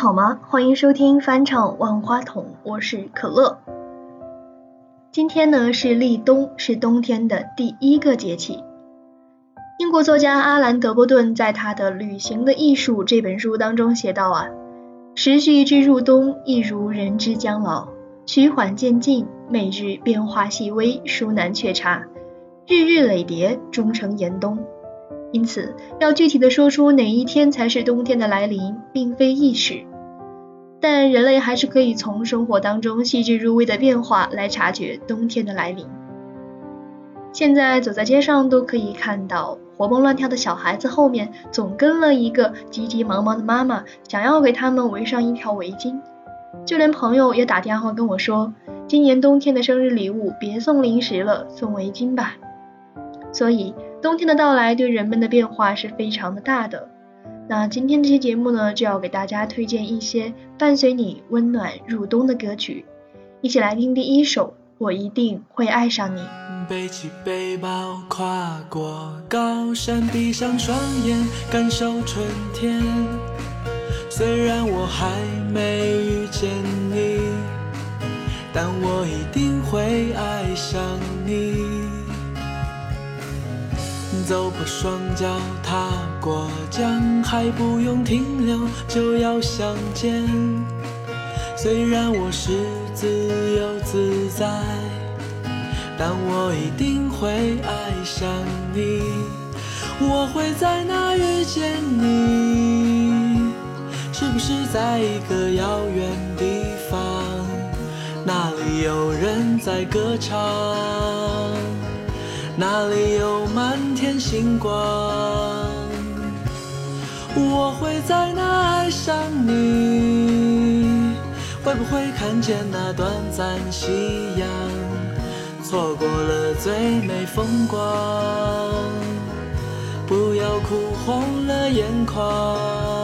好吗？欢迎收听翻唱万花筒，我是可乐。今天呢是立冬，是冬天的第一个节气。英国作家阿兰·德波顿在他的《旅行的艺术》这本书当中写道啊，时序之入冬，亦如人之将老，趋缓渐进，每日变化细微，殊难却察，日日累叠，终成严冬。因此，要具体的说出哪一天才是冬天的来临，并非易事。但人类还是可以从生活当中细致入微的变化来察觉冬天的来临。现在走在街上都可以看到，活蹦乱跳的小孩子后面总跟了一个急急忙忙的妈妈，想要给他们围上一条围巾。就连朋友也打电话跟我说，今年冬天的生日礼物别送零食了，送围巾吧。所以。冬天的到来对人们的变化是非常的大的。那今天这期节目呢，就要给大家推荐一些伴随你温暖入冬的歌曲。一起来听第一首《我一定会爱上你》。背起背包，跨过高山，闭上双眼，感受春天。虽然我还没遇见你，但我一定会爱上你。走过双脚，踏过江还不用停留，就要相见。虽然我是自由自在，但我一定会爱上你。我会在哪遇见你？是不是在一个遥远地方？那里有人在歌唱？哪里有满天星光？我会在那爱上你？会不会看见那短暂夕阳？错过了最美风光，不要哭红了眼眶。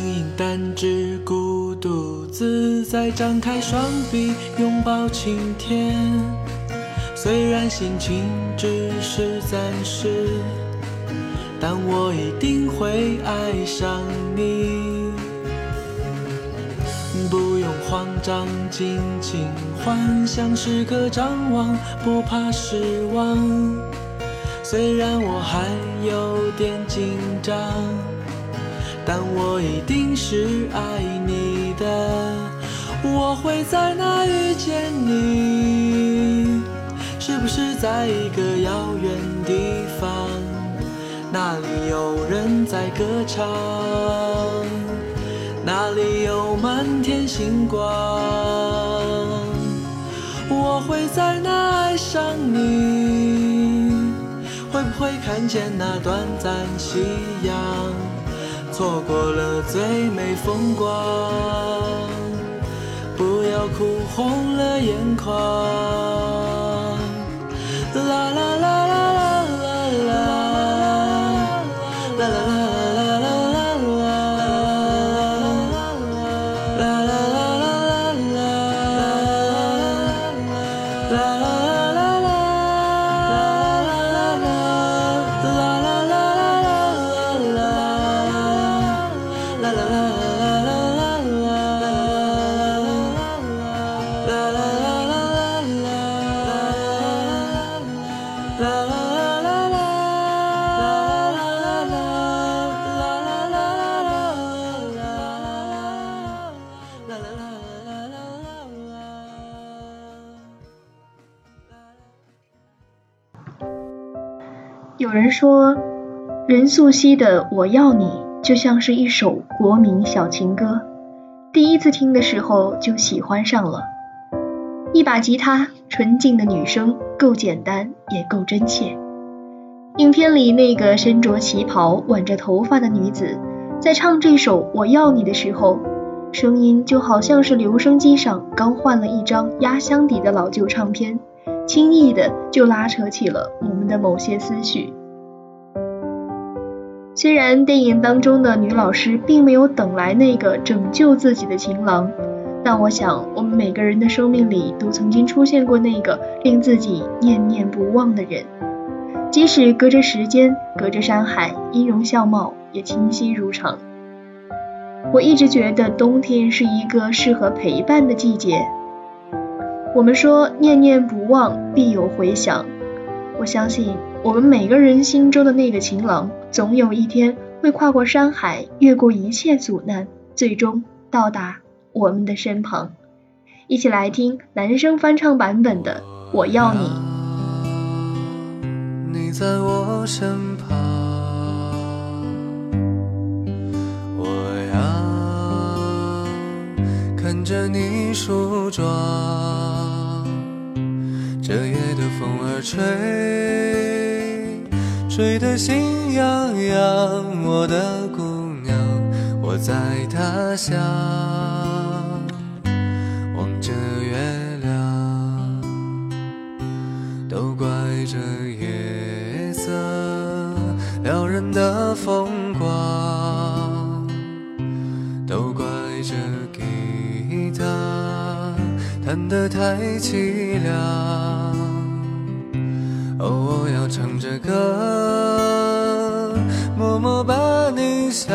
形影单只，孤独自在，张开双臂拥抱晴天。虽然心情只是暂时，但我一定会爱上你。不用慌张，尽情幻想，时刻张望，不怕失望。虽然我还有点紧张。但我一定是爱你的，我会在哪遇见你？是不是在一个遥远地方？那里有人在歌唱？那里有满天星光？我会在哪爱上你？会不会看见那短暂夕阳？错过了最美风光，不要哭红了眼眶。啦啦。有人说，任素汐的《我要你》就像是一首国民小情歌，第一次听的时候就喜欢上了。一把吉他，纯净的女声，够简单也够真切。影片里那个身着旗袍、挽着头发的女子，在唱这首《我要你》的时候，声音就好像是留声机上刚换了一张压箱底的老旧唱片。轻易的就拉扯起了我们的某些思绪。虽然电影当中的女老师并没有等来那个拯救自己的情郎，但我想我们每个人的生命里都曾经出现过那个令自己念念不忘的人，即使隔着时间，隔着山海，音容笑貌也清晰如常。我一直觉得冬天是一个适合陪伴的季节。我们说念念不忘，必有回响。我相信我们每个人心中的那个情郎，总有一天会跨过山海，越过一切阻难，最终到达我们的身旁。一起来听男生翻唱版本的《我要你》。你在我身旁，我要看着你梳妆。这夜的风儿吹，吹得心痒痒。我的姑娘，我在他乡，望着月亮，都怪这夜色撩人的风光，都怪这吉他弹得太凄凉。哦，我要唱着歌，默默把你想，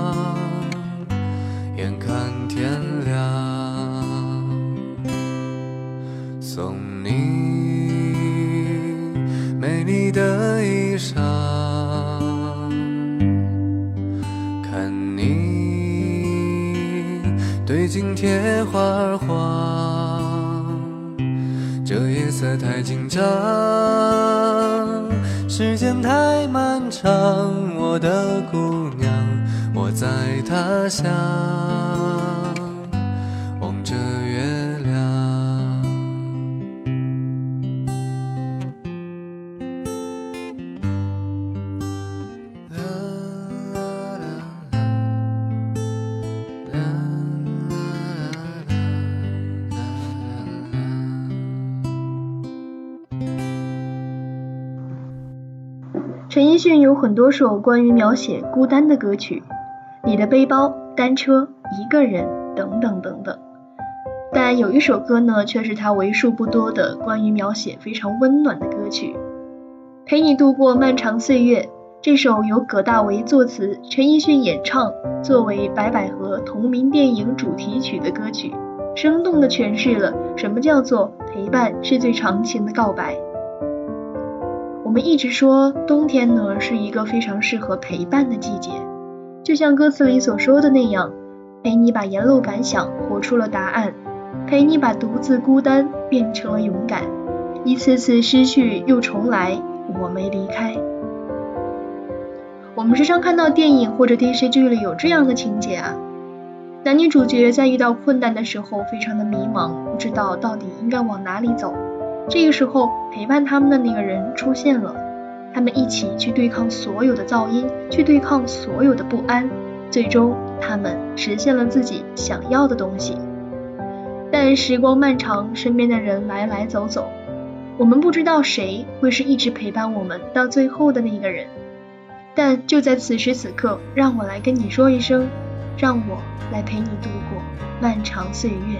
你的衣裳，看你对镜贴花黄，这夜色太紧张，时间太漫长，我的姑娘。我在他乡陈奕迅有很多首关于描写孤单的歌曲，《你的背包》《单车》《一个人》等等等等。但有一首歌呢，却是他为数不多的关于描写非常温暖的歌曲，《陪你度过漫长岁月》。这首由葛大为作词，陈奕迅演唱，作为《白百合》同名电影主题曲的歌曲，生动地诠释了什么叫做陪伴是最长情的告白。我们一直说冬天呢是一个非常适合陪伴的季节，就像歌词里所说的那样，陪你把沿路感想活出了答案，陪你把独自孤单变成了勇敢，一次次失去又重来，我没离开。我们时常看到电影或者电视剧里有这样的情节啊，男女主角在遇到困难的时候非常的迷茫，不知道到底应该往哪里走。这个时候，陪伴他们的那个人出现了，他们一起去对抗所有的噪音，去对抗所有的不安，最终他们实现了自己想要的东西。但时光漫长，身边的人来来走走，我们不知道谁会是一直陪伴我们到最后的那个人。但就在此时此刻，让我来跟你说一声，让我来陪你度过漫长岁月。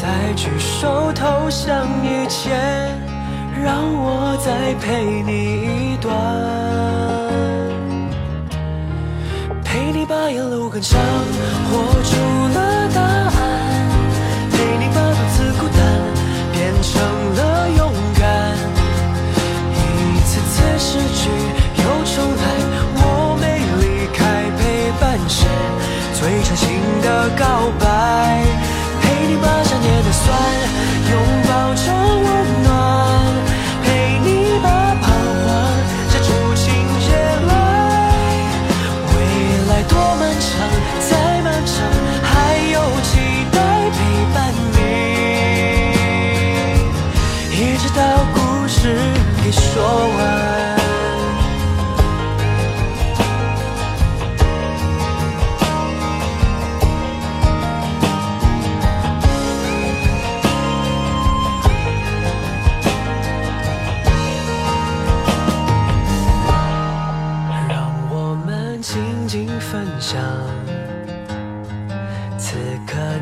在举手投降以前，让我再陪你一段，陪你把沿路感伤活出了答案，陪你把独自孤单变成了勇敢。一次次失去又重来，我没离开陪伴是最长情的告白。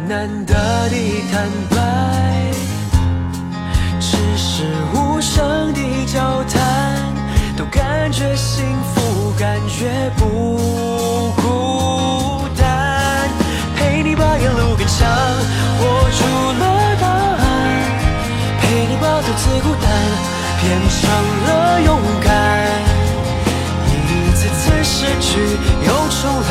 难得的坦白，只是无声的交谈，都感觉幸福，感觉不孤单。陪你把沿路感想活出了答案，陪你把独自孤单变成了勇敢。一次次失去又重来，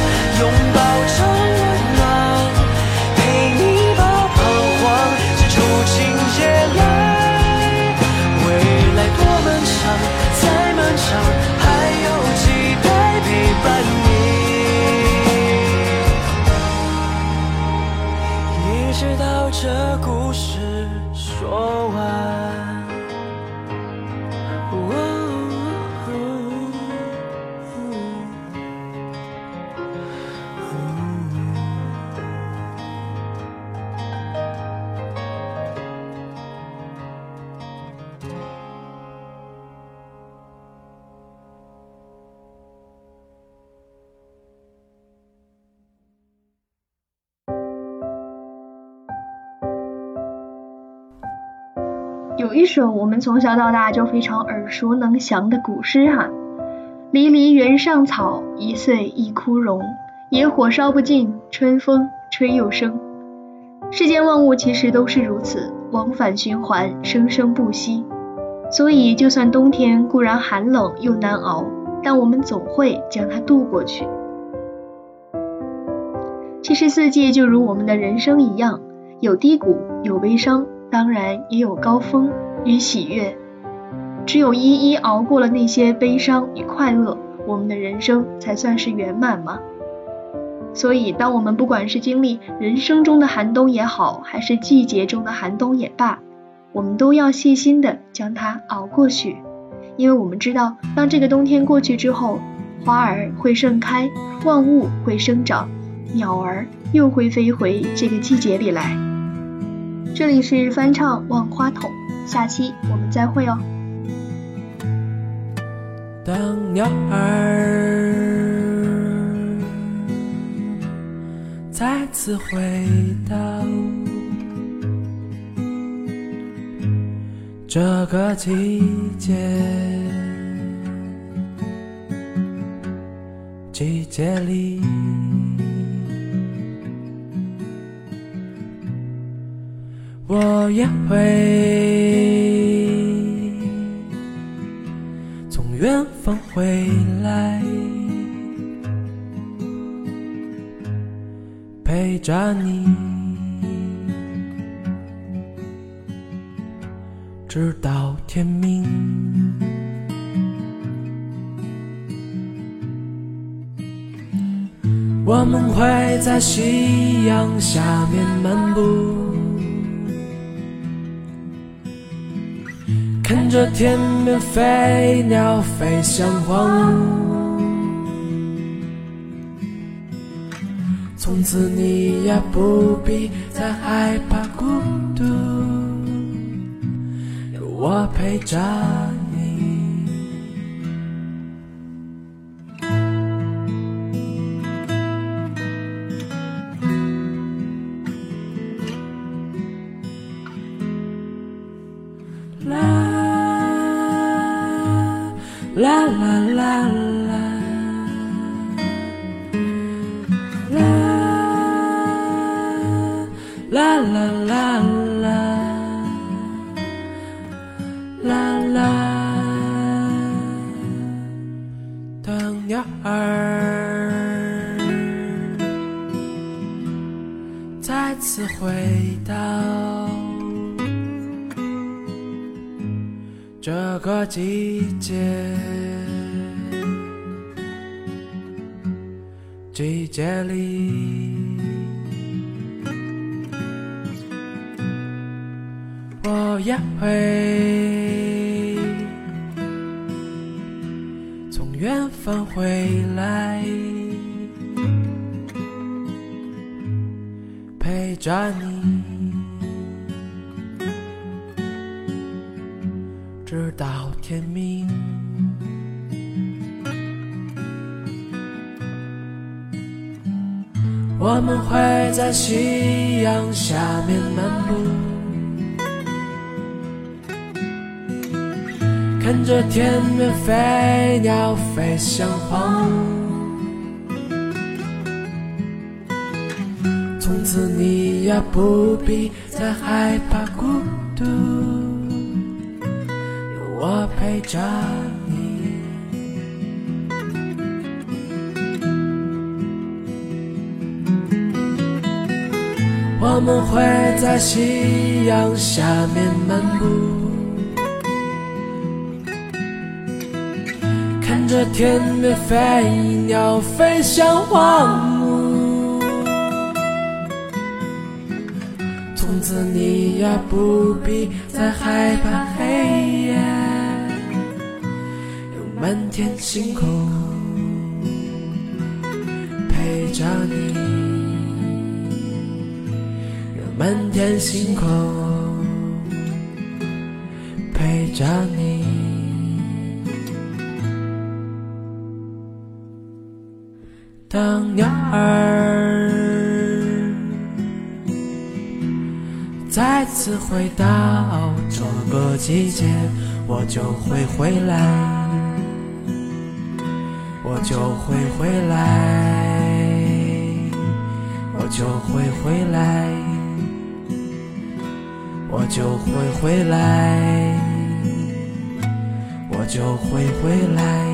有一首我们从小到大就非常耳熟能详的古诗哈，“离离原上草，一岁一枯荣。野火烧不尽，春风吹又生。”世间万物其实都是如此，往返循环，生生不息。所以，就算冬天固然寒冷又难熬，但我们总会将它度过去。其实，四季就如我们的人生一样，有低谷，有悲伤。当然也有高峰与喜悦，只有一一熬过了那些悲伤与快乐，我们的人生才算是圆满吗？所以，当我们不管是经历人生中的寒冬也好，还是季节中的寒冬也罢，我们都要细心的将它熬过去，因为我们知道，当这个冬天过去之后，花儿会盛开，万物会生长，鸟儿又会飞回这个季节里来。这里是翻唱万花筒，下期我们再会哦。当鸟儿。再次回到这个季节，季节里，我也会从远方回来。陪着你，直到天明。我们会在夕阳下面漫步，看着天边飞鸟飞向荒芜。从此你也不必再害怕孤独，有我陪着这个季节，季节里，我也会从。远方回来，陪着你，天明。我们会在夕阳下面漫步。看着天边飞鸟飞向荒芜，从此你也不必再害怕孤独，陪着你。我们会在夕阳下面漫步。看着天边飞鸟飞向荒芜，从此你也不必再害怕黑夜，满天星空陪着你，有满天星空陪着你。当鸟儿再次回到这个季节，我就会回来，就会回来，我就会回来，我就会回来，我就会回来。